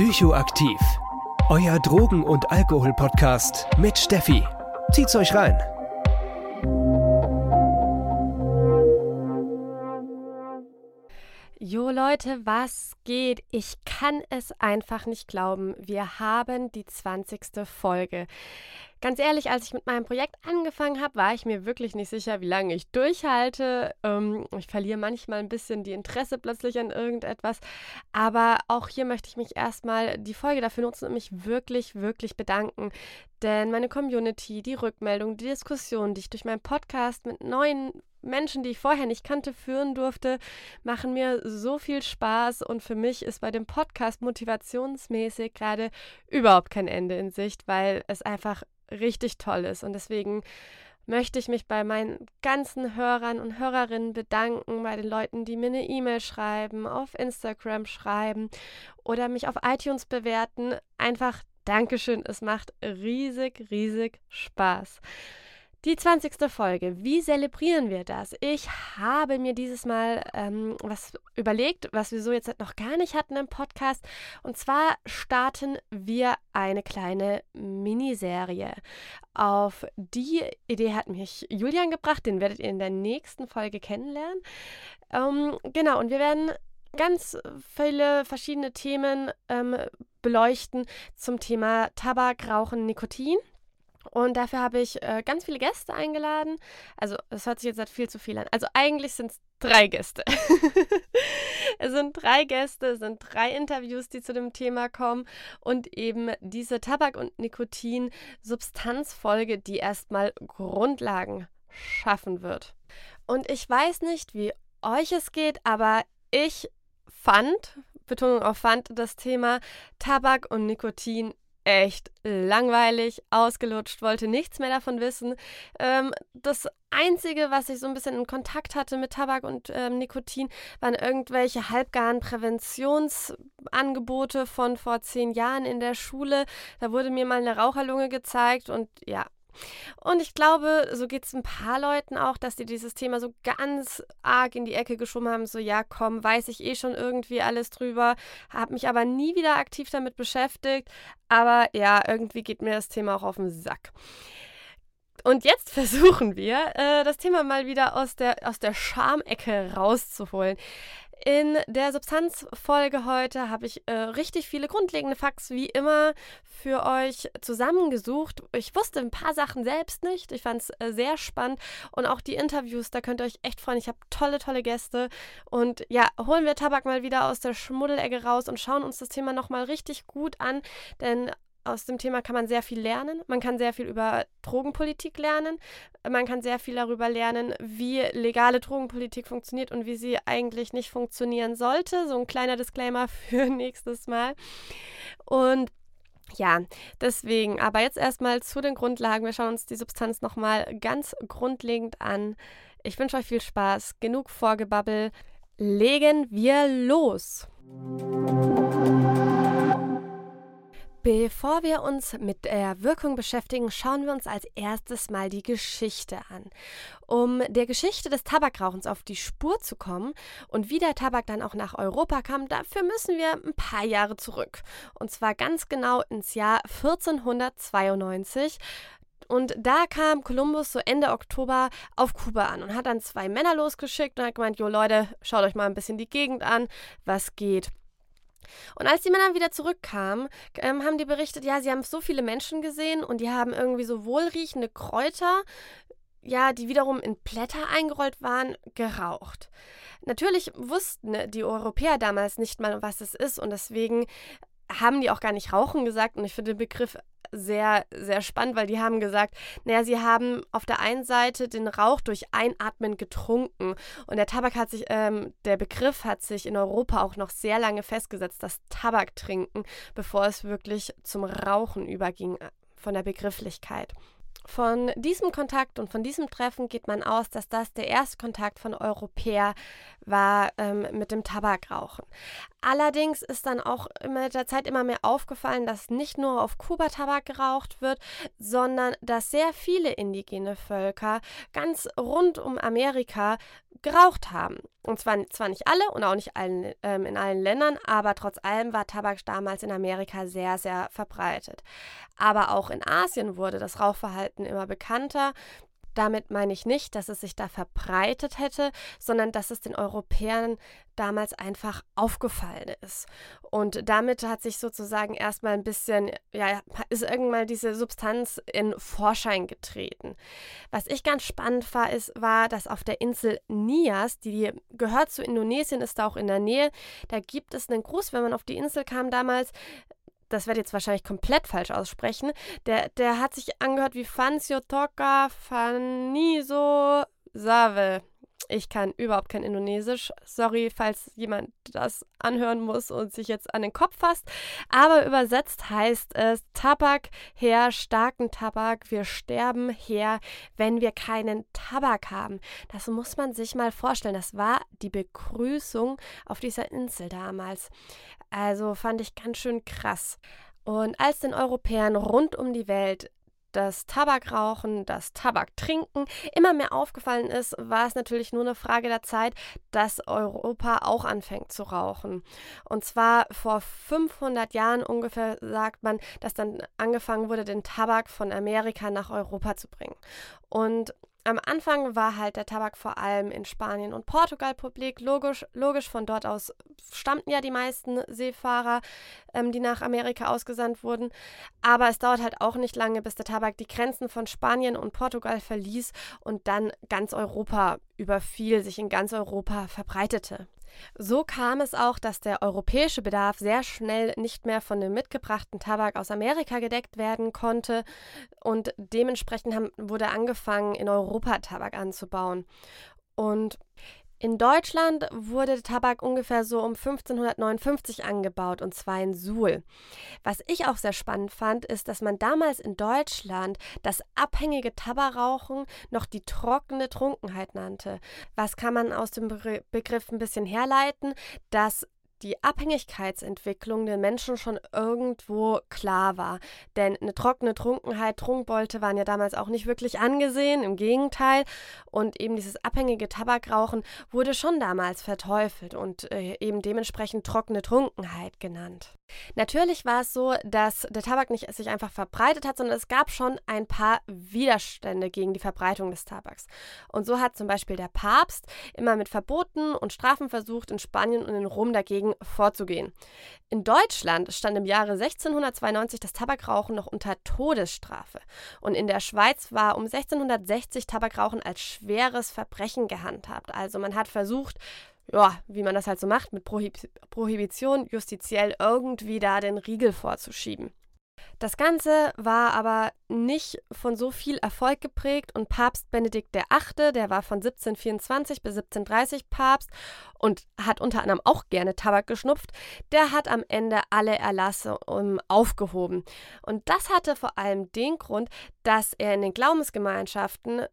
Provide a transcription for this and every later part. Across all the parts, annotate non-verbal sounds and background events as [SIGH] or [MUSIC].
Psychoaktiv. Euer Drogen- und Alkohol-Podcast mit Steffi. Zieht's euch rein. Leute, was geht? Ich kann es einfach nicht glauben. Wir haben die 20. Folge. Ganz ehrlich, als ich mit meinem Projekt angefangen habe, war ich mir wirklich nicht sicher, wie lange ich durchhalte. Ähm, ich verliere manchmal ein bisschen die Interesse plötzlich an irgendetwas. Aber auch hier möchte ich mich erstmal die Folge dafür nutzen und mich wirklich, wirklich bedanken. Denn meine Community, die Rückmeldung, die Diskussion, die ich durch meinen Podcast mit neuen Menschen, die ich vorher nicht kannte, führen durfte, machen mir so viel Spaß und für mich ist bei dem Podcast motivationsmäßig gerade überhaupt kein Ende in Sicht, weil es einfach richtig toll ist. Und deswegen möchte ich mich bei meinen ganzen Hörern und Hörerinnen bedanken, bei den Leuten, die mir eine E-Mail schreiben, auf Instagram schreiben oder mich auf iTunes bewerten. Einfach Dankeschön, es macht riesig, riesig Spaß. Die 20. Folge. Wie zelebrieren wir das? Ich habe mir dieses Mal ähm, was überlegt, was wir so jetzt noch gar nicht hatten im Podcast. Und zwar starten wir eine kleine Miniserie. Auf die Idee hat mich Julian gebracht. Den werdet ihr in der nächsten Folge kennenlernen. Ähm, genau, und wir werden ganz viele verschiedene Themen ähm, beleuchten zum Thema Tabak, Rauchen, Nikotin. Und dafür habe ich äh, ganz viele Gäste eingeladen. Also, es hört sich jetzt halt viel zu viel an. Also, eigentlich sind es drei Gäste. [LAUGHS] es sind drei Gäste, es sind drei Interviews, die zu dem Thema kommen. Und eben diese Tabak- und Nikotin-Substanzfolge, die erstmal Grundlagen schaffen wird. Und ich weiß nicht, wie euch es geht, aber ich fand, Betonung auf fand, das Thema Tabak und Nikotin echt langweilig, ausgelutscht, wollte nichts mehr davon wissen. Ähm, das Einzige, was ich so ein bisschen in Kontakt hatte mit Tabak und ähm, Nikotin, waren irgendwelche halbgaren Präventionsangebote von vor zehn Jahren in der Schule. Da wurde mir mal eine Raucherlunge gezeigt und ja, und ich glaube, so geht es ein paar Leuten auch, dass die dieses Thema so ganz arg in die Ecke geschoben haben. So, ja, komm, weiß ich eh schon irgendwie alles drüber, habe mich aber nie wieder aktiv damit beschäftigt. Aber ja, irgendwie geht mir das Thema auch auf den Sack. Und jetzt [LAUGHS] versuchen wir, äh, das Thema mal wieder aus der, aus der Schamecke rauszuholen. In der Substanzfolge heute habe ich äh, richtig viele grundlegende Facts wie immer für euch zusammengesucht. Ich wusste ein paar Sachen selbst nicht. Ich fand es äh, sehr spannend und auch die Interviews, da könnt ihr euch echt freuen. Ich habe tolle, tolle Gäste und ja, holen wir Tabak mal wieder aus der Schmuddelecke raus und schauen uns das Thema nochmal richtig gut an, denn aus dem Thema kann man sehr viel lernen. Man kann sehr viel über Drogenpolitik lernen. Man kann sehr viel darüber lernen, wie legale Drogenpolitik funktioniert und wie sie eigentlich nicht funktionieren sollte. So ein kleiner Disclaimer [LAUGHS] für nächstes Mal. Und ja, deswegen, aber jetzt erstmal zu den Grundlagen. Wir schauen uns die Substanz nochmal ganz grundlegend an. Ich wünsche euch viel Spaß, genug Vorgebabbel. Legen wir los! Bevor wir uns mit der Wirkung beschäftigen, schauen wir uns als erstes mal die Geschichte an. Um der Geschichte des Tabakrauchens auf die Spur zu kommen und wie der Tabak dann auch nach Europa kam, dafür müssen wir ein paar Jahre zurück. Und zwar ganz genau ins Jahr 1492. Und da kam Kolumbus so Ende Oktober auf Kuba an und hat dann zwei Männer losgeschickt und hat gemeint, jo Leute, schaut euch mal ein bisschen die Gegend an, was geht. Und als die Männer wieder zurückkamen, ähm, haben die berichtet, ja, sie haben so viele Menschen gesehen und die haben irgendwie so wohlriechende Kräuter, ja, die wiederum in Blätter eingerollt waren, geraucht. Natürlich wussten die Europäer damals nicht mal, was es ist und deswegen haben die auch gar nicht Rauchen gesagt und ich finde den Begriff sehr, sehr spannend, weil die haben gesagt, naja, sie haben auf der einen Seite den Rauch durch Einatmen getrunken und der Tabak hat sich, ähm, der Begriff hat sich in Europa auch noch sehr lange festgesetzt, das Tabaktrinken, bevor es wirklich zum Rauchen überging äh, von der Begrifflichkeit. Von diesem Kontakt und von diesem Treffen geht man aus, dass das der erste Kontakt von Europäer war ähm, mit dem Tabakrauchen. Allerdings ist dann auch mit der Zeit immer mehr aufgefallen, dass nicht nur auf Kuba Tabak geraucht wird, sondern dass sehr viele indigene Völker ganz rund um Amerika geraucht haben. Und zwar, zwar nicht alle und auch nicht allen, ähm, in allen Ländern, aber trotz allem war Tabak damals in Amerika sehr, sehr verbreitet. Aber auch in Asien wurde das Rauchverhalten immer bekannter. Damit meine ich nicht, dass es sich da verbreitet hätte, sondern dass es den Europäern damals einfach aufgefallen ist. Und damit hat sich sozusagen erstmal ein bisschen, ja, ist irgendwann diese Substanz in Vorschein getreten. Was ich ganz spannend war, ist, war, dass auf der Insel Nias, die gehört zu Indonesien, ist da auch in der Nähe, da gibt es einen Gruß, wenn man auf die Insel kam damals, das werde ich jetzt wahrscheinlich komplett falsch aussprechen, der, der hat sich angehört wie Fancio Toka Faniso Save. Ich kann überhaupt kein Indonesisch. Sorry, falls jemand das anhören muss und sich jetzt an den Kopf fasst. Aber übersetzt heißt es Tabak her, starken Tabak. Wir sterben her, wenn wir keinen Tabak haben. Das muss man sich mal vorstellen. Das war die Begrüßung auf dieser Insel damals. Also fand ich ganz schön krass. Und als den Europäern rund um die Welt das Tabakrauchen, das Tabaktrinken immer mehr aufgefallen ist, war es natürlich nur eine Frage der Zeit, dass Europa auch anfängt zu rauchen. Und zwar vor 500 Jahren ungefähr sagt man, dass dann angefangen wurde, den Tabak von Amerika nach Europa zu bringen. Und am Anfang war halt der Tabak vor allem in Spanien und Portugal publik. Logisch, logisch von dort aus stammten ja die meisten Seefahrer, ähm, die nach Amerika ausgesandt wurden. Aber es dauert halt auch nicht lange, bis der Tabak die Grenzen von Spanien und Portugal verließ und dann ganz Europa überfiel, sich in ganz Europa verbreitete. So kam es auch, dass der europäische Bedarf sehr schnell nicht mehr von dem mitgebrachten Tabak aus Amerika gedeckt werden konnte und dementsprechend haben, wurde angefangen, in Europa Tabak anzubauen. Und in Deutschland wurde Tabak ungefähr so um 1559 angebaut, und zwar in Suhl. Was ich auch sehr spannend fand, ist, dass man damals in Deutschland das abhängige Tabakrauchen noch die trockene Trunkenheit nannte. Was kann man aus dem Begriff ein bisschen herleiten? Dass die Abhängigkeitsentwicklung den Menschen schon irgendwo klar war. Denn eine trockene Trunkenheit, Trunkbolte waren ja damals auch nicht wirklich angesehen, im Gegenteil. Und eben dieses abhängige Tabakrauchen wurde schon damals verteufelt und äh, eben dementsprechend trockene Trunkenheit genannt. Natürlich war es so, dass der Tabak nicht sich einfach verbreitet hat, sondern es gab schon ein paar Widerstände gegen die Verbreitung des Tabaks. Und so hat zum Beispiel der Papst immer mit Verboten und Strafen versucht, in Spanien und in Rom dagegen vorzugehen. In Deutschland stand im Jahre 1692 das Tabakrauchen noch unter Todesstrafe. Und in der Schweiz war um 1660 Tabakrauchen als schweres Verbrechen gehandhabt. Also man hat versucht, ja, wie man das halt so macht, mit Prohib Prohibition justiziell irgendwie da den Riegel vorzuschieben. Das Ganze war aber nicht von so viel Erfolg geprägt und Papst Benedikt VIII., der war von 1724 bis 1730 Papst und hat unter anderem auch gerne Tabak geschnupft, der hat am Ende alle Erlasse um, aufgehoben. Und das hatte vor allem den Grund, dass er in den Glaubensgemeinschaften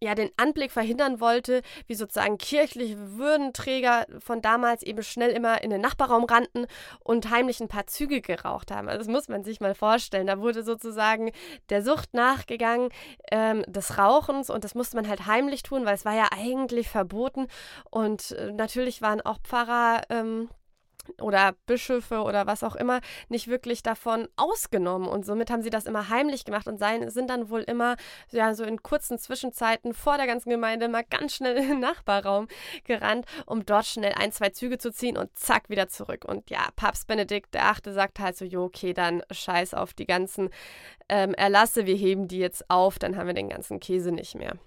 ja den Anblick verhindern wollte, wie sozusagen kirchliche Würdenträger von damals eben schnell immer in den Nachbarraum rannten und heimlich ein paar Züge geraucht haben. Also das muss man sich mal vorstellen. Da wurde sozusagen der Sucht nachgegangen ähm, des Rauchens und das musste man halt heimlich tun, weil es war ja eigentlich verboten. Und äh, natürlich waren auch Pfarrer ähm, oder Bischöfe oder was auch immer nicht wirklich davon ausgenommen und somit haben sie das immer heimlich gemacht und seien, sind dann wohl immer ja so in kurzen Zwischenzeiten vor der ganzen Gemeinde mal ganz schnell in den Nachbarraum gerannt, um dort schnell ein, zwei Züge zu ziehen und zack wieder zurück. Und ja, Papst Benedikt der Achte sagt halt so, jo, okay, dann scheiß auf die ganzen ähm, Erlasse, wir heben die jetzt auf, dann haben wir den ganzen Käse nicht mehr.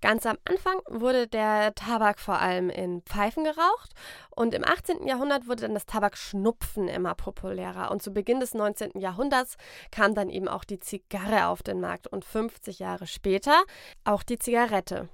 Ganz am Anfang wurde der Tabak vor allem in Pfeifen geraucht und im 18. Jahrhundert wurde dann das Tabakschnupfen immer populärer und zu Beginn des 19. Jahrhunderts kam dann eben auch die Zigarre auf den Markt und 50 Jahre später auch die Zigarette.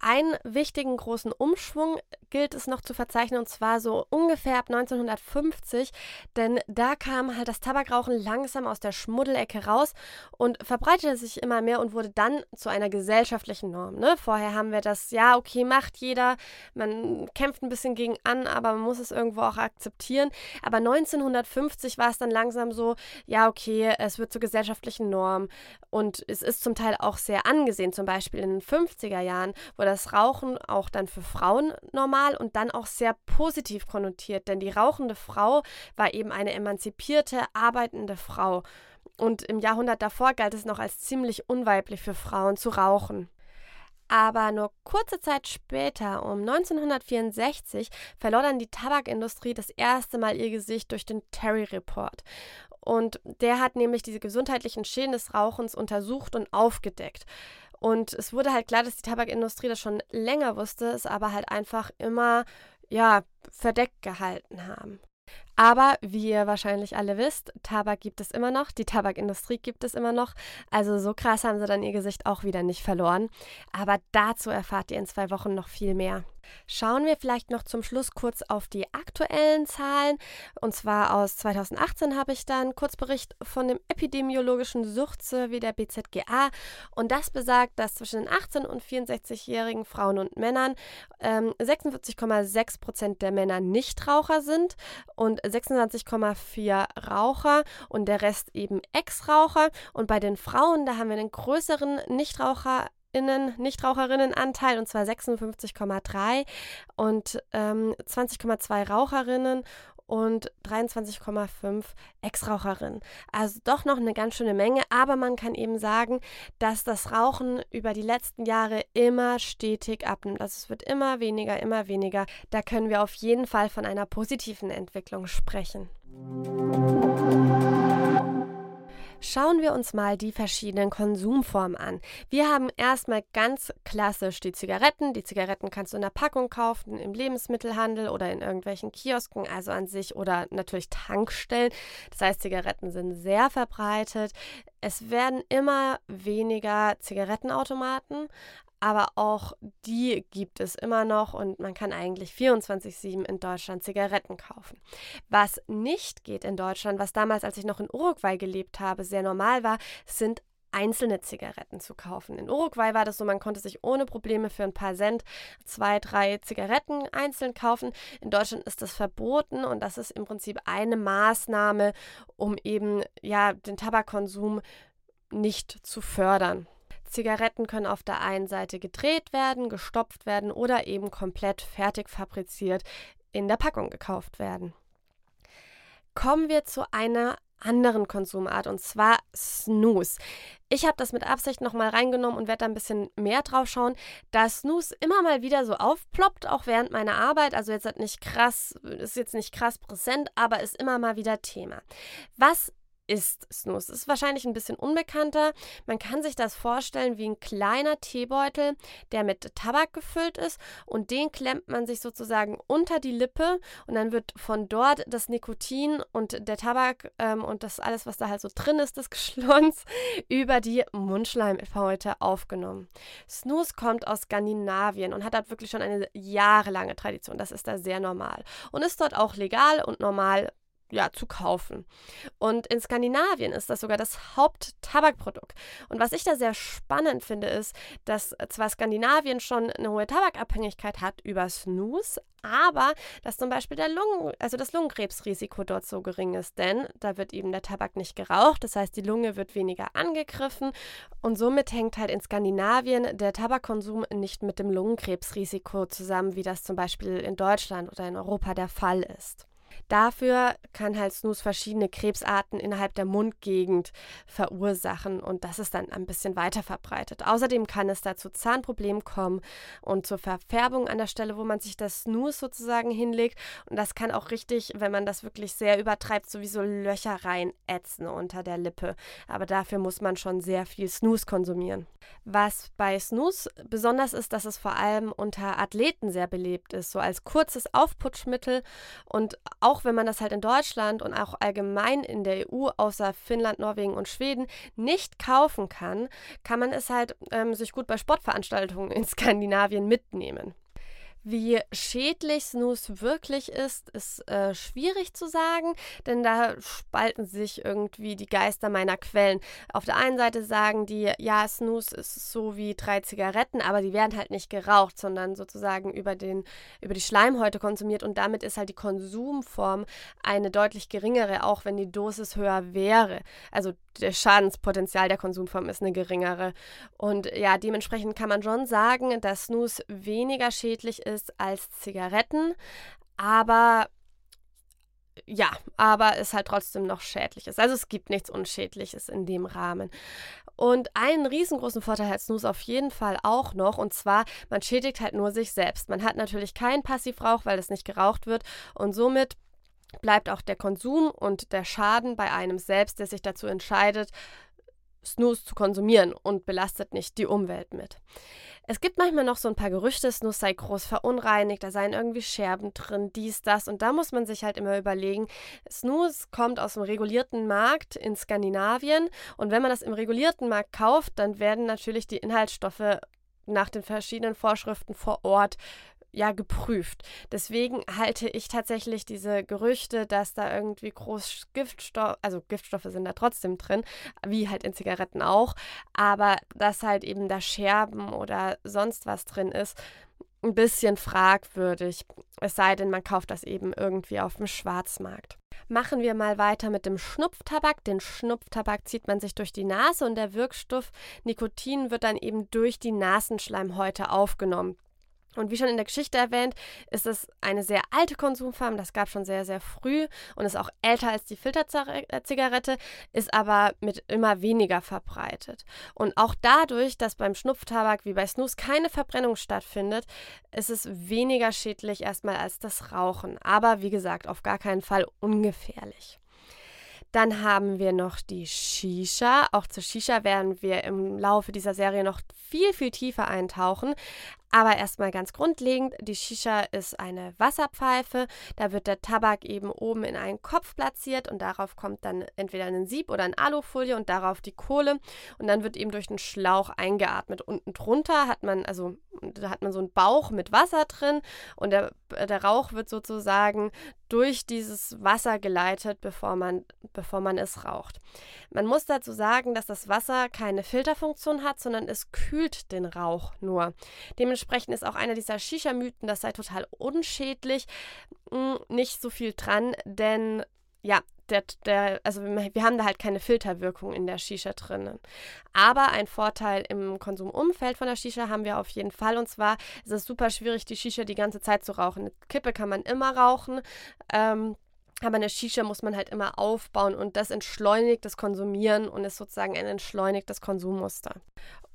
Einen wichtigen großen Umschwung gilt es noch zu verzeichnen, und zwar so ungefähr ab 1950, denn da kam halt das Tabakrauchen langsam aus der Schmuddelecke raus und verbreitete sich immer mehr und wurde dann zu einer gesellschaftlichen Norm. Ne? Vorher haben wir das, ja, okay, macht jeder, man kämpft ein bisschen gegen an, aber man muss es irgendwo auch akzeptieren. Aber 1950 war es dann langsam so, ja, okay, es wird zur gesellschaftlichen Norm und es ist zum Teil auch sehr angesehen. Zum Beispiel in den 50er Jahren wurde das Rauchen auch dann für Frauen normal und dann auch sehr positiv konnotiert, denn die rauchende Frau war eben eine emanzipierte, arbeitende Frau. Und im Jahrhundert davor galt es noch als ziemlich unweiblich für Frauen zu rauchen. Aber nur kurze Zeit später, um 1964, verlor dann die Tabakindustrie das erste Mal ihr Gesicht durch den Terry Report. Und der hat nämlich diese gesundheitlichen Schäden des Rauchens untersucht und aufgedeckt. Und es wurde halt klar, dass die Tabakindustrie das schon länger wusste, es aber halt einfach immer, ja, verdeckt gehalten haben. Aber wie ihr wahrscheinlich alle wisst, Tabak gibt es immer noch, die Tabakindustrie gibt es immer noch. Also so krass haben sie dann ihr Gesicht auch wieder nicht verloren. Aber dazu erfahrt ihr in zwei Wochen noch viel mehr. Schauen wir vielleicht noch zum Schluss kurz auf die aktuellen Zahlen. Und zwar aus 2018 habe ich dann Kurzbericht von dem epidemiologischen Suchtsurvey der BZGA. Und das besagt, dass zwischen den 18- und 64-jährigen Frauen und Männern ähm, 46,6 Prozent der Männer Nichtraucher sind und 26,4 Raucher und der Rest eben Ex-Raucher. Und bei den Frauen, da haben wir einen größeren Nichtraucher Innen, Nichtraucherinnenanteil und zwar 56,3 und ähm, 20,2 Raucherinnen und 23,5 Ex-Raucherinnen. Also doch noch eine ganz schöne Menge, aber man kann eben sagen, dass das Rauchen über die letzten Jahre immer stetig abnimmt. Also es wird immer weniger, immer weniger. Da können wir auf jeden Fall von einer positiven Entwicklung sprechen. Schauen wir uns mal die verschiedenen Konsumformen an. Wir haben erstmal ganz klassisch die Zigaretten. Die Zigaretten kannst du in der Packung kaufen, im Lebensmittelhandel oder in irgendwelchen Kiosken, also an sich oder natürlich Tankstellen. Das heißt, Zigaretten sind sehr verbreitet. Es werden immer weniger Zigarettenautomaten, aber auch die gibt es immer noch und man kann eigentlich 24-7 in Deutschland Zigaretten kaufen. Was nicht geht in Deutschland, was damals, als ich noch in Uruguay gelebt habe, sehr normal war, sind einzelne Zigaretten zu kaufen. In Uruguay war das so, man konnte sich ohne Probleme für ein paar Cent zwei, drei Zigaretten einzeln kaufen. In Deutschland ist das verboten und das ist im Prinzip eine Maßnahme, um eben ja den Tabakkonsum nicht zu fördern. Zigaretten können auf der einen Seite gedreht werden, gestopft werden oder eben komplett fertig fabriziert in der Packung gekauft werden. Kommen wir zu einer anderen Konsumart und zwar Snooze. Ich habe das mit Absicht nochmal reingenommen und werde da ein bisschen mehr drauf schauen, da Snooze immer mal wieder so aufploppt, auch während meiner Arbeit. Also jetzt nicht krass, ist jetzt nicht krass präsent, aber ist immer mal wieder Thema. Was ist Snus. Ist wahrscheinlich ein bisschen unbekannter. Man kann sich das vorstellen wie ein kleiner Teebeutel, der mit Tabak gefüllt ist und den klemmt man sich sozusagen unter die Lippe und dann wird von dort das Nikotin und der Tabak ähm, und das alles, was da halt so drin ist, das [LAUGHS] Geschlons, über die Mundschleimhäute aufgenommen. Snus kommt aus Skandinavien und hat dort wirklich schon eine jahrelange Tradition. Das ist da sehr normal und ist dort auch legal und normal ja, zu kaufen. Und in Skandinavien ist das sogar das Haupttabakprodukt. Und was ich da sehr spannend finde, ist, dass zwar Skandinavien schon eine hohe Tabakabhängigkeit hat über Snus, aber dass zum Beispiel der Lungen, also das Lungenkrebsrisiko dort so gering ist, denn da wird eben der Tabak nicht geraucht, das heißt die Lunge wird weniger angegriffen und somit hängt halt in Skandinavien der Tabakkonsum nicht mit dem Lungenkrebsrisiko zusammen, wie das zum Beispiel in Deutschland oder in Europa der Fall ist. Dafür kann halt Snus verschiedene Krebsarten innerhalb der Mundgegend verursachen und das ist dann ein bisschen weiter verbreitet. Außerdem kann es da zu Zahnproblemen kommen und zur Verfärbung an der Stelle, wo man sich das Snus sozusagen hinlegt. Und das kann auch richtig, wenn man das wirklich sehr übertreibt, sowieso Löcher rein ätzen unter der Lippe. Aber dafür muss man schon sehr viel Snus konsumieren. Was bei Snus besonders ist, dass es vor allem unter Athleten sehr belebt ist, so als kurzes Aufputschmittel und auch wenn man das halt in Deutschland und auch allgemein in der EU, außer Finnland, Norwegen und Schweden, nicht kaufen kann, kann man es halt ähm, sich gut bei Sportveranstaltungen in [LAUGHS] Skandinavien mitnehmen. Wie schädlich Snooze wirklich ist, ist äh, schwierig zu sagen, denn da spalten sich irgendwie die Geister meiner Quellen. Auf der einen Seite sagen die, ja, Snooze ist so wie drei Zigaretten, aber die werden halt nicht geraucht, sondern sozusagen über, den, über die Schleimhäute konsumiert und damit ist halt die Konsumform eine deutlich geringere, auch wenn die Dosis höher wäre. Also der Schadenspotenzial der Konsumform ist eine geringere. Und ja, dementsprechend kann man schon sagen, dass Snooze weniger schädlich ist als Zigaretten, aber ja, aber es halt trotzdem noch schädlich ist. Also es gibt nichts Unschädliches in dem Rahmen. Und einen riesengroßen Vorteil hat Snooze auf jeden Fall auch noch, und zwar, man schädigt halt nur sich selbst. Man hat natürlich keinen Passivrauch, weil es nicht geraucht wird, und somit bleibt auch der Konsum und der Schaden bei einem selbst, der sich dazu entscheidet, Snooze zu konsumieren und belastet nicht die Umwelt mit. Es gibt manchmal noch so ein paar Gerüchte, Snooze sei groß verunreinigt, da seien irgendwie Scherben drin, dies, das. Und da muss man sich halt immer überlegen, Snooze kommt aus dem regulierten Markt in Skandinavien. Und wenn man das im regulierten Markt kauft, dann werden natürlich die Inhaltsstoffe nach den verschiedenen Vorschriften vor Ort ja geprüft. Deswegen halte ich tatsächlich diese Gerüchte, dass da irgendwie groß Giftstoffe, also Giftstoffe sind da trotzdem drin, wie halt in Zigaretten auch, aber dass halt eben da Scherben oder sonst was drin ist, ein bisschen fragwürdig. Es sei denn, man kauft das eben irgendwie auf dem Schwarzmarkt. Machen wir mal weiter mit dem Schnupftabak. Den Schnupftabak zieht man sich durch die Nase und der Wirkstoff Nikotin wird dann eben durch die Nasenschleimhäute aufgenommen. Und wie schon in der Geschichte erwähnt, ist es eine sehr alte Konsumform. Das gab schon sehr, sehr früh und ist auch älter als die Filterzigarette, ist aber mit immer weniger verbreitet. Und auch dadurch, dass beim Schnupftabak wie bei Snus keine Verbrennung stattfindet, ist es weniger schädlich erstmal als das Rauchen. Aber wie gesagt, auf gar keinen Fall ungefährlich. Dann haben wir noch die Shisha. Auch zur Shisha werden wir im Laufe dieser Serie noch viel, viel tiefer eintauchen. Aber erstmal ganz grundlegend, die Shisha ist eine Wasserpfeife. Da wird der Tabak eben oben in einen Kopf platziert und darauf kommt dann entweder ein Sieb oder eine Alufolie und darauf die Kohle. Und dann wird eben durch einen Schlauch eingeatmet. Unten drunter hat man, also da hat man so einen Bauch mit Wasser drin und der, der Rauch wird sozusagen durch dieses Wasser geleitet, bevor man, bevor man es raucht. Man muss dazu sagen, dass das Wasser keine Filterfunktion hat, sondern es kühlt den Rauch nur. Dementsprechend ist auch einer dieser Shisha-Mythen, das sei total unschädlich, hm, nicht so viel dran, denn ja, der, der, also wir haben da halt keine Filterwirkung in der Shisha drinnen. Aber ein Vorteil im Konsumumfeld von der Shisha haben wir auf jeden Fall. Und zwar ist es super schwierig, die Shisha die ganze Zeit zu rauchen. Eine Kippe kann man immer rauchen. Ähm, aber eine Shisha muss man halt immer aufbauen und das entschleunigt das Konsumieren und ist sozusagen ein entschleunigtes Konsummuster.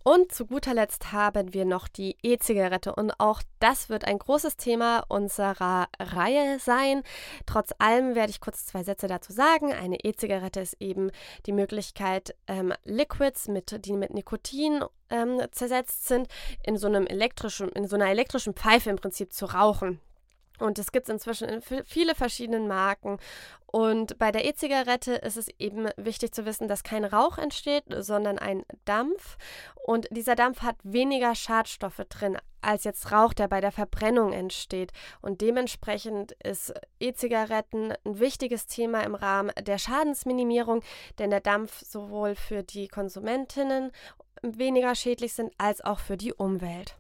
Und zu guter Letzt haben wir noch die E-Zigarette und auch das wird ein großes Thema unserer Reihe sein. Trotz allem werde ich kurz zwei Sätze dazu sagen. Eine E-Zigarette ist eben die Möglichkeit, ähm, Liquids, mit, die mit Nikotin ähm, zersetzt sind, in so einem elektrischen, in so einer elektrischen Pfeife im Prinzip zu rauchen. Und es gibt es inzwischen in viele verschiedenen Marken. Und bei der E-Zigarette ist es eben wichtig zu wissen, dass kein Rauch entsteht, sondern ein Dampf. Und dieser Dampf hat weniger Schadstoffe drin als jetzt Rauch, der bei der Verbrennung entsteht. Und dementsprechend ist E-Zigaretten ein wichtiges Thema im Rahmen der Schadensminimierung, denn der Dampf sowohl für die Konsumentinnen weniger schädlich sind als auch für die Umwelt.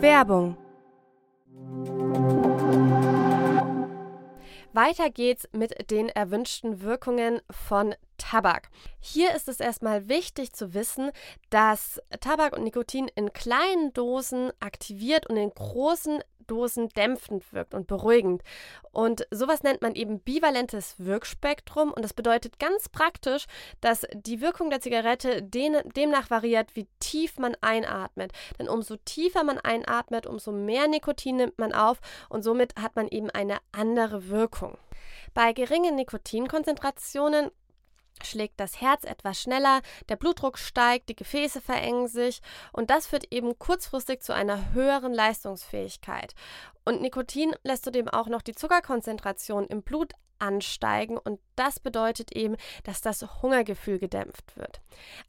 Werbung Weiter geht's mit den erwünschten Wirkungen von Tabak. Hier ist es erstmal wichtig zu wissen, dass Tabak und Nikotin in kleinen Dosen aktiviert und in großen Dosen dämpfend wirkt und beruhigend. Und sowas nennt man eben bivalentes Wirkspektrum und das bedeutet ganz praktisch, dass die Wirkung der Zigarette den, demnach variiert, wie tief man einatmet. Denn umso tiefer man einatmet, umso mehr Nikotin nimmt man auf und somit hat man eben eine andere Wirkung. Bei geringen Nikotinkonzentrationen schlägt das Herz etwas schneller, der Blutdruck steigt, die Gefäße verengen sich und das führt eben kurzfristig zu einer höheren Leistungsfähigkeit. Und Nikotin lässt zudem auch noch die Zuckerkonzentration im Blut ansteigen und das bedeutet eben, dass das Hungergefühl gedämpft wird.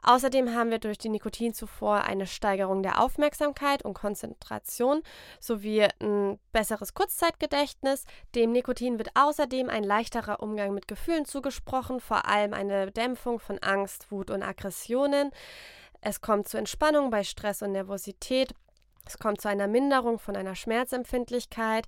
Außerdem haben wir durch die Nikotinzufuhr eine Steigerung der Aufmerksamkeit und Konzentration sowie ein besseres Kurzzeitgedächtnis. Dem Nikotin wird außerdem ein leichterer Umgang mit Gefühlen zugesprochen, vor allem eine Dämpfung von Angst, Wut und Aggressionen. Es kommt zu Entspannung bei Stress und Nervosität. Es kommt zu einer Minderung von einer Schmerzempfindlichkeit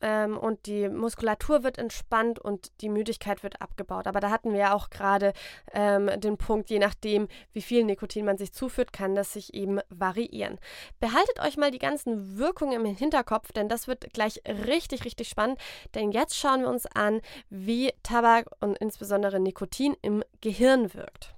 ähm, und die Muskulatur wird entspannt und die Müdigkeit wird abgebaut. Aber da hatten wir ja auch gerade ähm, den Punkt, je nachdem, wie viel Nikotin man sich zuführt, kann das sich eben variieren. Behaltet euch mal die ganzen Wirkungen im Hinterkopf, denn das wird gleich richtig, richtig spannend. Denn jetzt schauen wir uns an, wie Tabak und insbesondere Nikotin im Gehirn wirkt.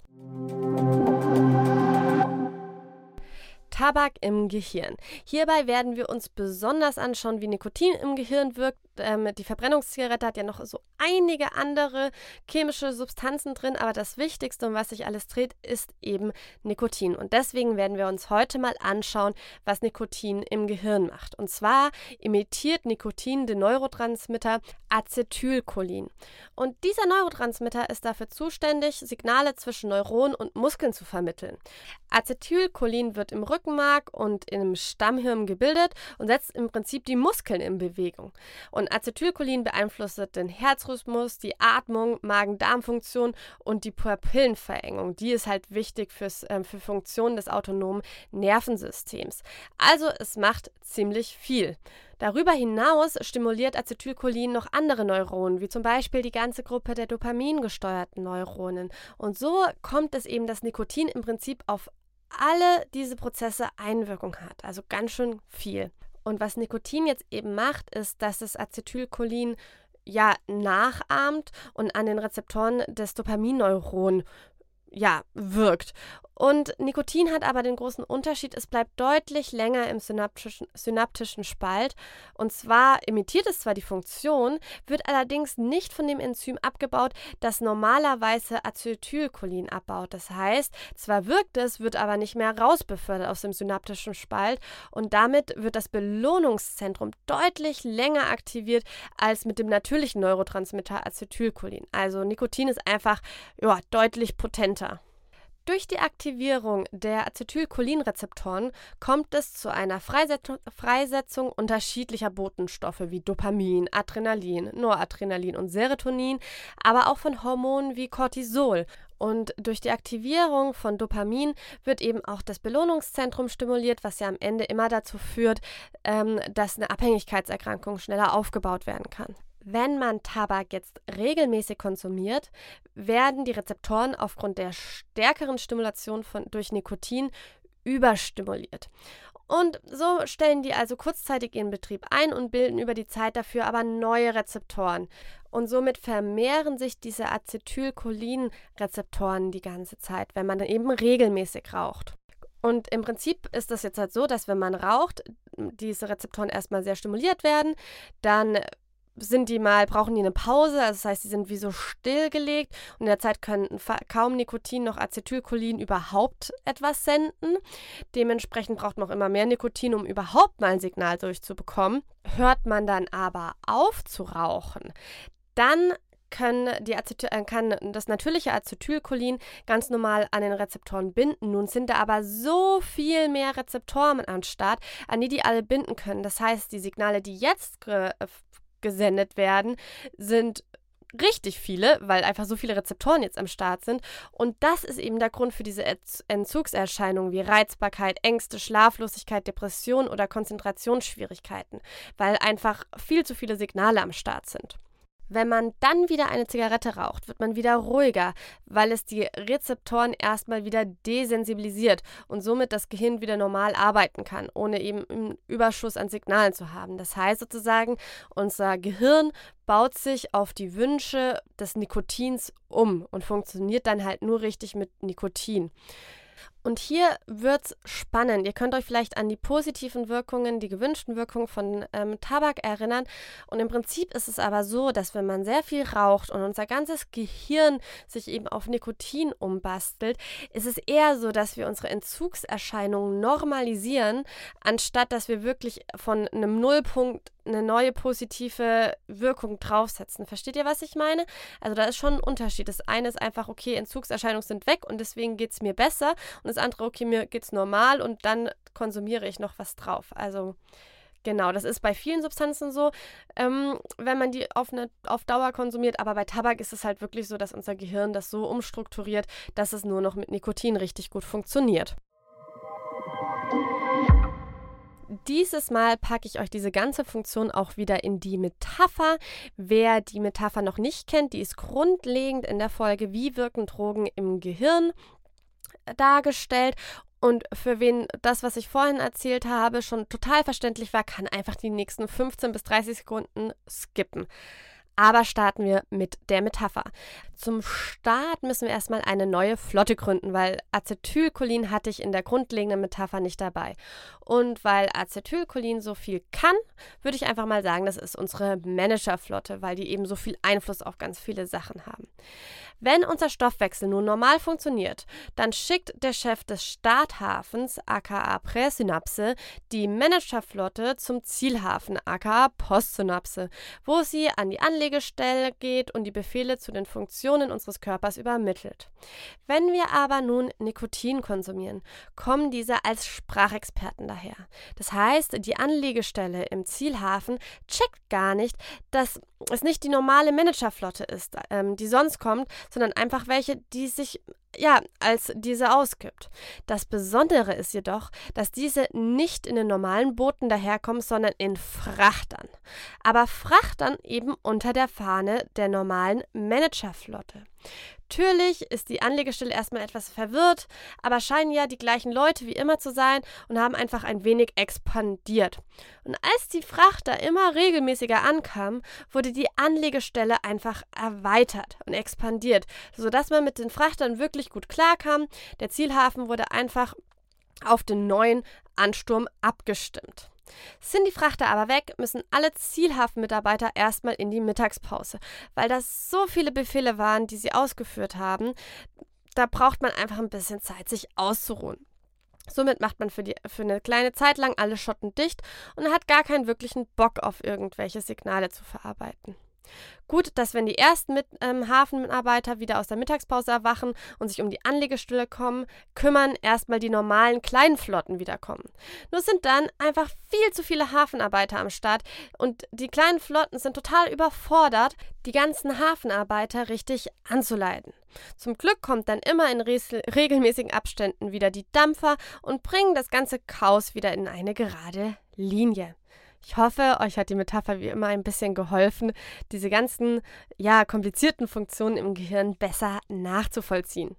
Tabak im Gehirn. Hierbei werden wir uns besonders anschauen, wie Nikotin im Gehirn wirkt. Ähm, die Verbrennungszigarette hat ja noch so einige andere chemische Substanzen drin, aber das Wichtigste, um was sich alles dreht, ist eben Nikotin. Und deswegen werden wir uns heute mal anschauen, was Nikotin im Gehirn macht. Und zwar imitiert Nikotin den Neurotransmitter Acetylcholin. Und dieser Neurotransmitter ist dafür zuständig, Signale zwischen Neuronen und Muskeln zu vermitteln. Acetylcholin wird im Rücken Rückenmark und im Stammhirn gebildet und setzt im Prinzip die Muskeln in Bewegung. Und Acetylcholin beeinflusst den Herzrhythmus, die Atmung, Magen-Darm-Funktion und die Pupillenverengung. Die ist halt wichtig fürs, äh, für Funktionen des autonomen Nervensystems. Also es macht ziemlich viel. Darüber hinaus stimuliert Acetylcholin noch andere Neuronen, wie zum Beispiel die ganze Gruppe der dopamingesteuerten Neuronen. Und so kommt es eben, dass Nikotin im Prinzip auf alle diese Prozesse Einwirkung hat. Also ganz schön viel. Und was Nikotin jetzt eben macht, ist, dass es Acetylcholin ja nachahmt und an den Rezeptoren des Dopaminneuron ja wirkt. Und Nikotin hat aber den großen Unterschied, es bleibt deutlich länger im synaptischen, synaptischen Spalt. Und zwar imitiert es zwar die Funktion, wird allerdings nicht von dem Enzym abgebaut, das normalerweise Acetylcholin abbaut. Das heißt, zwar wirkt es, wird aber nicht mehr rausbefördert aus dem synaptischen Spalt und damit wird das Belohnungszentrum deutlich länger aktiviert als mit dem natürlichen Neurotransmitter Acetylcholin. Also Nikotin ist einfach ja, deutlich potenter. Durch die Aktivierung der Acetylcholinrezeptoren kommt es zu einer Freisetzung unterschiedlicher Botenstoffe wie Dopamin, Adrenalin, Noradrenalin und Serotonin, aber auch von Hormonen wie Cortisol. Und durch die Aktivierung von Dopamin wird eben auch das Belohnungszentrum stimuliert, was ja am Ende immer dazu führt, ähm, dass eine Abhängigkeitserkrankung schneller aufgebaut werden kann. Wenn man Tabak jetzt regelmäßig konsumiert, werden die Rezeptoren aufgrund der stärkeren Stimulation von, durch Nikotin überstimuliert. Und so stellen die also kurzzeitig ihren Betrieb ein und bilden über die Zeit dafür aber neue Rezeptoren. Und somit vermehren sich diese Acetylcholin-Rezeptoren die ganze Zeit, wenn man dann eben regelmäßig raucht. Und im Prinzip ist das jetzt halt so, dass wenn man raucht, diese Rezeptoren erstmal sehr stimuliert werden, dann sind die mal, brauchen die eine Pause, also das heißt, die sind wie so stillgelegt und in der Zeit können kaum Nikotin noch Acetylcholin überhaupt etwas senden. Dementsprechend braucht man auch immer mehr Nikotin, um überhaupt mal ein Signal durchzubekommen. Hört man dann aber auf zu rauchen, dann können die Acetyl äh, kann das natürliche Acetylcholin ganz normal an den Rezeptoren binden. Nun sind da aber so viel mehr Rezeptoren an Start, an die die alle binden können. Das heißt, die Signale, die jetzt gesendet werden, sind richtig viele, weil einfach so viele Rezeptoren jetzt am Start sind. Und das ist eben der Grund für diese Entzugserscheinungen wie Reizbarkeit, Ängste, Schlaflosigkeit, Depression oder Konzentrationsschwierigkeiten, weil einfach viel zu viele Signale am Start sind. Wenn man dann wieder eine Zigarette raucht, wird man wieder ruhiger, weil es die Rezeptoren erstmal wieder desensibilisiert und somit das Gehirn wieder normal arbeiten kann, ohne eben einen Überschuss an Signalen zu haben. Das heißt sozusagen, unser Gehirn baut sich auf die Wünsche des Nikotins um und funktioniert dann halt nur richtig mit Nikotin. Und hier wird es spannend. Ihr könnt euch vielleicht an die positiven Wirkungen, die gewünschten Wirkungen von ähm, Tabak erinnern. Und im Prinzip ist es aber so, dass wenn man sehr viel raucht und unser ganzes Gehirn sich eben auf Nikotin umbastelt, ist es eher so, dass wir unsere Entzugserscheinungen normalisieren, anstatt dass wir wirklich von einem Nullpunkt eine neue positive Wirkung draufsetzen. Versteht ihr, was ich meine? Also da ist schon ein Unterschied. Das eine ist einfach, okay, Entzugserscheinungen sind weg und deswegen geht es mir besser. Und das andere, okay, mir geht es normal und dann konsumiere ich noch was drauf. Also Genau, das ist bei vielen Substanzen so, ähm, wenn man die auf, eine, auf Dauer konsumiert. Aber bei Tabak ist es halt wirklich so, dass unser Gehirn das so umstrukturiert, dass es nur noch mit Nikotin richtig gut funktioniert. Dieses Mal packe ich euch diese ganze Funktion auch wieder in die Metapher. Wer die Metapher noch nicht kennt, die ist grundlegend in der Folge Wie wirken Drogen im Gehirn dargestellt. Und für wen das, was ich vorhin erzählt habe, schon total verständlich war, kann einfach die nächsten 15 bis 30 Sekunden skippen. Aber starten wir mit der Metapher. Zum Start müssen wir erstmal eine neue Flotte gründen, weil Acetylcholin hatte ich in der grundlegenden Metapher nicht dabei. Und weil Acetylcholin so viel kann, würde ich einfach mal sagen, das ist unsere Managerflotte, weil die eben so viel Einfluss auf ganz viele Sachen haben. Wenn unser Stoffwechsel nun normal funktioniert, dann schickt der Chef des Starthafens, aka Präsynapse, die Managerflotte zum Zielhafen, aka Postsynapse, wo sie an die Anlegestelle geht und die Befehle zu den Funktionen unseres Körpers übermittelt. Wenn wir aber nun Nikotin konsumieren, kommen diese als Sprachexperten daher. Das heißt, die Anlegestelle im Zielhafen checkt gar nicht, dass es nicht die normale Managerflotte ist, ähm, die sonst kommt, sondern einfach welche, die sich ja, als diese ausgibt. Das Besondere ist jedoch, dass diese nicht in den normalen Booten daherkommen, sondern in Frachtern. Aber Frachtern eben unter der Fahne der normalen Managerflotte. Natürlich ist die Anlegestelle erstmal etwas verwirrt, aber scheinen ja die gleichen Leute wie immer zu sein und haben einfach ein wenig expandiert. Und als die Frachter immer regelmäßiger ankamen, wurde die Anlegestelle einfach erweitert und expandiert, sodass man mit den Frachtern wirklich gut klarkam. Der Zielhafen wurde einfach auf den neuen Ansturm abgestimmt. Sind die Frachter aber weg, müssen alle Zielhafenmitarbeiter erstmal in die Mittagspause, weil das so viele Befehle waren, die sie ausgeführt haben. Da braucht man einfach ein bisschen Zeit, sich auszuruhen. Somit macht man für, die, für eine kleine Zeit lang alle Schotten dicht und hat gar keinen wirklichen Bock auf irgendwelche Signale zu verarbeiten. Gut, dass wenn die ersten mit, ähm, Hafenmitarbeiter wieder aus der Mittagspause erwachen und sich um die Anlegestelle kommen, kümmern, erstmal die normalen kleinen Flotten wiederkommen. Nur sind dann einfach viel zu viele Hafenarbeiter am Start und die kleinen Flotten sind total überfordert, die ganzen Hafenarbeiter richtig anzuleiten. Zum Glück kommt dann immer in regelmäßigen Abständen wieder die Dampfer und bringen das ganze Chaos wieder in eine gerade Linie. Ich hoffe, euch hat die Metapher wie immer ein bisschen geholfen, diese ganzen, ja, komplizierten Funktionen im Gehirn besser nachzuvollziehen.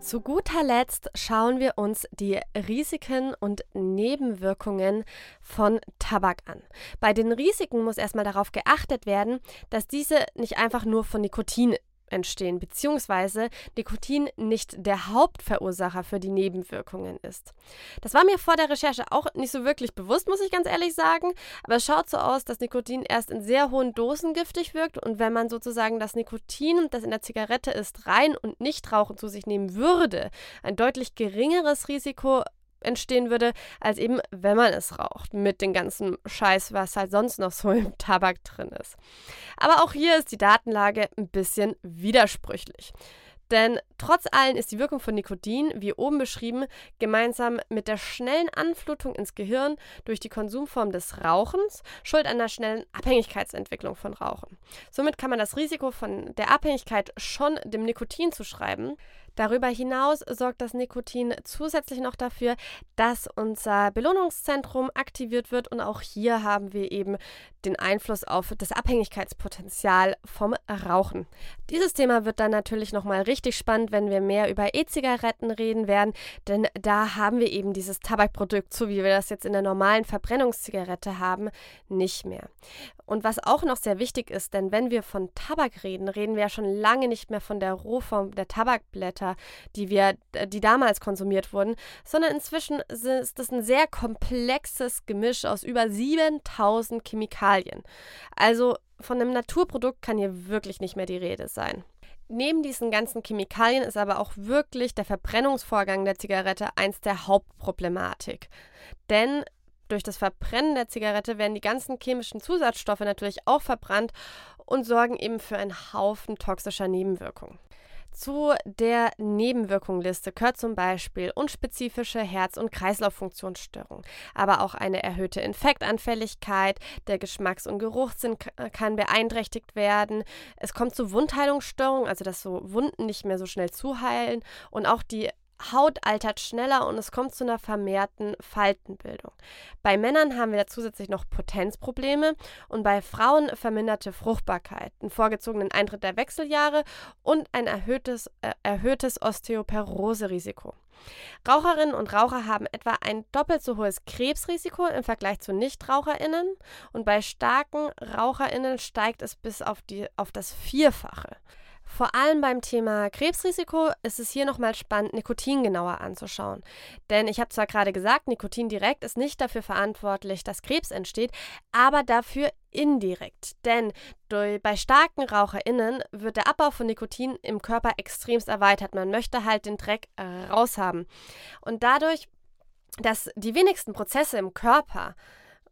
Zu guter Letzt schauen wir uns die Risiken und Nebenwirkungen von Tabak an. Bei den Risiken muss erstmal darauf geachtet werden, dass diese nicht einfach nur von Nikotin entstehen, beziehungsweise Nikotin nicht der Hauptverursacher für die Nebenwirkungen ist. Das war mir vor der Recherche auch nicht so wirklich bewusst, muss ich ganz ehrlich sagen, aber es schaut so aus, dass Nikotin erst in sehr hohen Dosen giftig wirkt und wenn man sozusagen das Nikotin, das in der Zigarette ist, rein und nicht rauchen zu sich nehmen würde, ein deutlich geringeres Risiko entstehen würde, als eben, wenn man es raucht, mit dem ganzen Scheiß, was halt sonst noch so [LAUGHS] im Tabak drin ist. Aber auch hier ist die Datenlage ein bisschen widersprüchlich. Denn trotz allem ist die Wirkung von Nikotin, wie oben beschrieben, gemeinsam mit der schnellen Anflutung ins Gehirn durch die Konsumform des Rauchens schuld an der schnellen Abhängigkeitsentwicklung von Rauchen. Somit kann man das Risiko von der Abhängigkeit schon dem Nikotin zuschreiben. Darüber hinaus sorgt das Nikotin zusätzlich noch dafür, dass unser Belohnungszentrum aktiviert wird und auch hier haben wir eben den Einfluss auf das Abhängigkeitspotenzial vom Rauchen. Dieses Thema wird dann natürlich nochmal richtig spannend, wenn wir mehr über E-Zigaretten reden werden, denn da haben wir eben dieses Tabakprodukt, so wie wir das jetzt in der normalen Verbrennungszigarette haben, nicht mehr. Und was auch noch sehr wichtig ist, denn wenn wir von Tabak reden, reden wir ja schon lange nicht mehr von der Rohform der Tabakblätter, die wir, die damals konsumiert wurden, sondern inzwischen ist es ein sehr komplexes Gemisch aus über 7000 Chemikalien. Also von einem Naturprodukt kann hier wirklich nicht mehr die Rede sein. Neben diesen ganzen Chemikalien ist aber auch wirklich der Verbrennungsvorgang der Zigarette eins der Hauptproblematik. Denn durch das Verbrennen der Zigarette werden die ganzen chemischen Zusatzstoffe natürlich auch verbrannt und sorgen eben für einen Haufen toxischer Nebenwirkungen. Zu der Nebenwirkungliste gehört zum Beispiel unspezifische Herz- und Kreislauffunktionsstörungen, aber auch eine erhöhte Infektanfälligkeit, der Geschmacks- und Geruchssinn kann beeinträchtigt werden. Es kommt zu Wundheilungsstörungen, also dass so Wunden nicht mehr so schnell zuheilen und auch die Haut altert schneller und es kommt zu einer vermehrten Faltenbildung. Bei Männern haben wir zusätzlich noch Potenzprobleme und bei Frauen verminderte Fruchtbarkeit, einen vorgezogenen Eintritt der Wechseljahre und ein erhöhtes, äh, erhöhtes Osteoporose-Risiko. Raucherinnen und Raucher haben etwa ein doppelt so hohes Krebsrisiko im Vergleich zu Nichtraucherinnen und bei starken Raucherinnen steigt es bis auf, die, auf das Vierfache. Vor allem beim Thema Krebsrisiko ist es hier nochmal spannend, Nikotin genauer anzuschauen. Denn ich habe zwar gerade gesagt, Nikotin direkt ist nicht dafür verantwortlich, dass Krebs entsteht, aber dafür indirekt. Denn durch, bei starken RaucherInnen wird der Abbau von Nikotin im Körper extremst erweitert. Man möchte halt den Dreck äh, raushaben. Und dadurch, dass die wenigsten Prozesse im Körper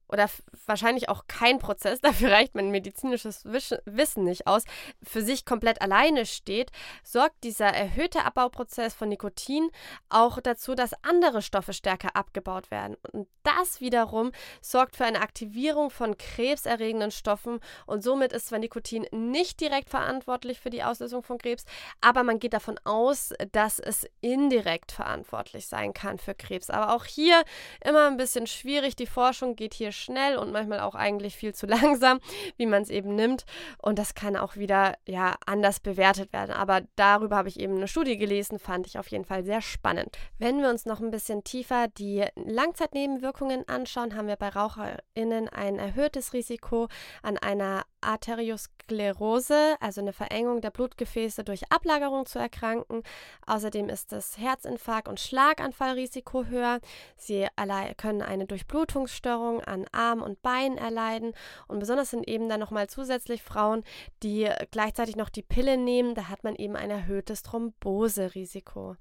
oder wahrscheinlich auch kein Prozess, [LAUGHS] dafür reicht mein medizinisches Wissen nicht aus, für sich komplett alleine steht, sorgt dieser erhöhte Abbauprozess von Nikotin auch dazu, dass andere Stoffe stärker abgebaut werden. Und das wiederum sorgt für eine Aktivierung von krebserregenden Stoffen und somit ist zwar Nikotin nicht direkt verantwortlich für die Auslösung von Krebs, aber man geht davon aus, dass es indirekt verantwortlich sein kann für Krebs. Aber auch hier immer ein bisschen schwierig. Die Forschung geht hier schnell und manchmal auch eigentlich viel zu [LAUGHS] langsam, wie man es eben nimmt. Und das kann auch wieder ja anders bewertet werden. Aber darüber habe ich eben eine Studie gelesen, fand ich auf jeden Fall sehr spannend. Wenn wir uns noch ein bisschen tiefer die Langzeitnebenwirkungen anschauen, haben wir bei RaucherInnen ein erhöhtes Risiko an einer Arteriosklerose, also eine Verengung der Blutgefäße durch Ablagerung zu erkranken. Außerdem ist das Herzinfarkt- und Schlaganfallrisiko höher. Sie können eine Durchblutungsstörung an Arm und Bein erleiden. Und besonders sind eben dann nochmal zusätzlich Frauen, die gleichzeitig noch die Pille nehmen. Da hat man eben ein erhöhtes Thromboserisiko.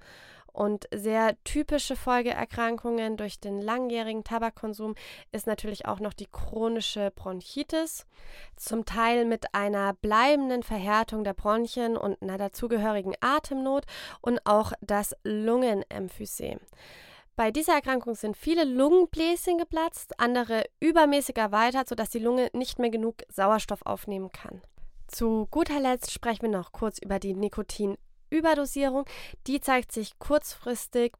Und sehr typische Folgeerkrankungen durch den langjährigen Tabakkonsum ist natürlich auch noch die chronische Bronchitis, zum Teil mit einer bleibenden Verhärtung der Bronchien und einer dazugehörigen Atemnot und auch das Lungenemphysem. Bei dieser Erkrankung sind viele Lungenbläschen geplatzt, andere übermäßig erweitert, sodass die Lunge nicht mehr genug Sauerstoff aufnehmen kann. Zu guter Letzt sprechen wir noch kurz über die Nikotinüberdosierung. Die zeigt sich kurzfristig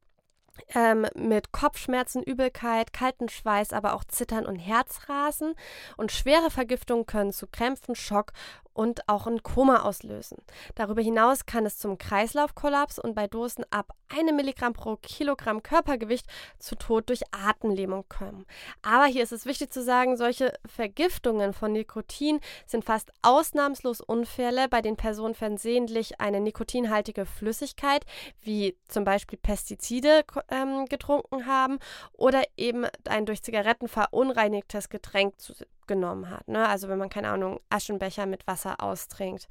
ähm, mit Kopfschmerzen, Übelkeit, kalten Schweiß, aber auch Zittern und Herzrasen. Und schwere Vergiftungen können zu Krämpfen, Schock und auch ein Koma auslösen. Darüber hinaus kann es zum Kreislaufkollaps und bei Dosen ab 1 Milligramm pro Kilogramm Körpergewicht zu Tod durch Atemlähmung kommen. Aber hier ist es wichtig zu sagen, solche Vergiftungen von Nikotin sind fast ausnahmslos Unfälle, bei denen Personen versehentlich eine nikotinhaltige Flüssigkeit, wie zum Beispiel Pestizide, ähm, getrunken haben oder eben ein durch Zigaretten verunreinigtes Getränk zu genommen hat. Ne? Also wenn man, keine Ahnung, Aschenbecher mit Wasser austrinkt.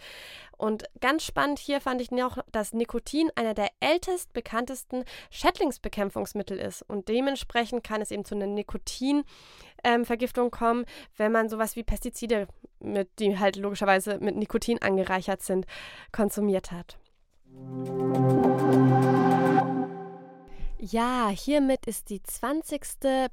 Und ganz spannend hier fand ich noch, dass Nikotin einer der ältest bekanntesten Schädlingsbekämpfungsmittel ist. Und dementsprechend kann es eben zu einer Nikotinvergiftung ähm, kommen, wenn man sowas wie Pestizide, mit, die halt logischerweise mit Nikotin angereichert sind, konsumiert hat. Ja, hiermit ist die 20.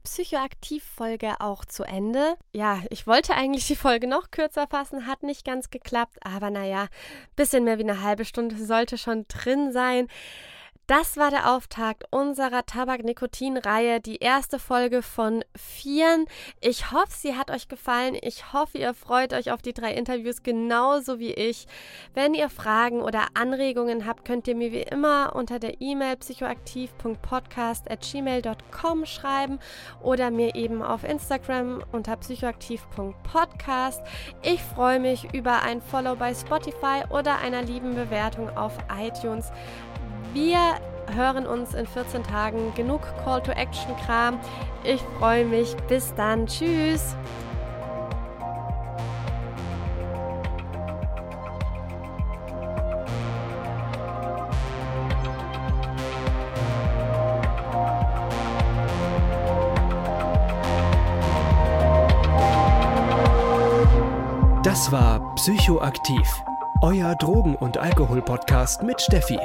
Psychoaktiv-Folge auch zu Ende. Ja, ich wollte eigentlich die Folge noch kürzer fassen, hat nicht ganz geklappt, aber naja, bisschen mehr wie eine halbe Stunde sollte schon drin sein. Das war der Auftakt unserer Tabak-Nikotin-Reihe, die erste Folge von vieren. Ich hoffe, sie hat euch gefallen. Ich hoffe, ihr freut euch auf die drei Interviews genauso wie ich. Wenn ihr Fragen oder Anregungen habt, könnt ihr mir wie immer unter der E-Mail psychoaktiv.podcast.gmail.com schreiben oder mir eben auf Instagram unter psychoaktiv.podcast. Ich freue mich über ein Follow bei Spotify oder einer lieben Bewertung auf iTunes. Wir hören uns in 14 Tagen. Genug Call to Action Kram. Ich freue mich. Bis dann. Tschüss. Das war Psychoaktiv, euer Drogen- und Alkohol-Podcast mit Steffi.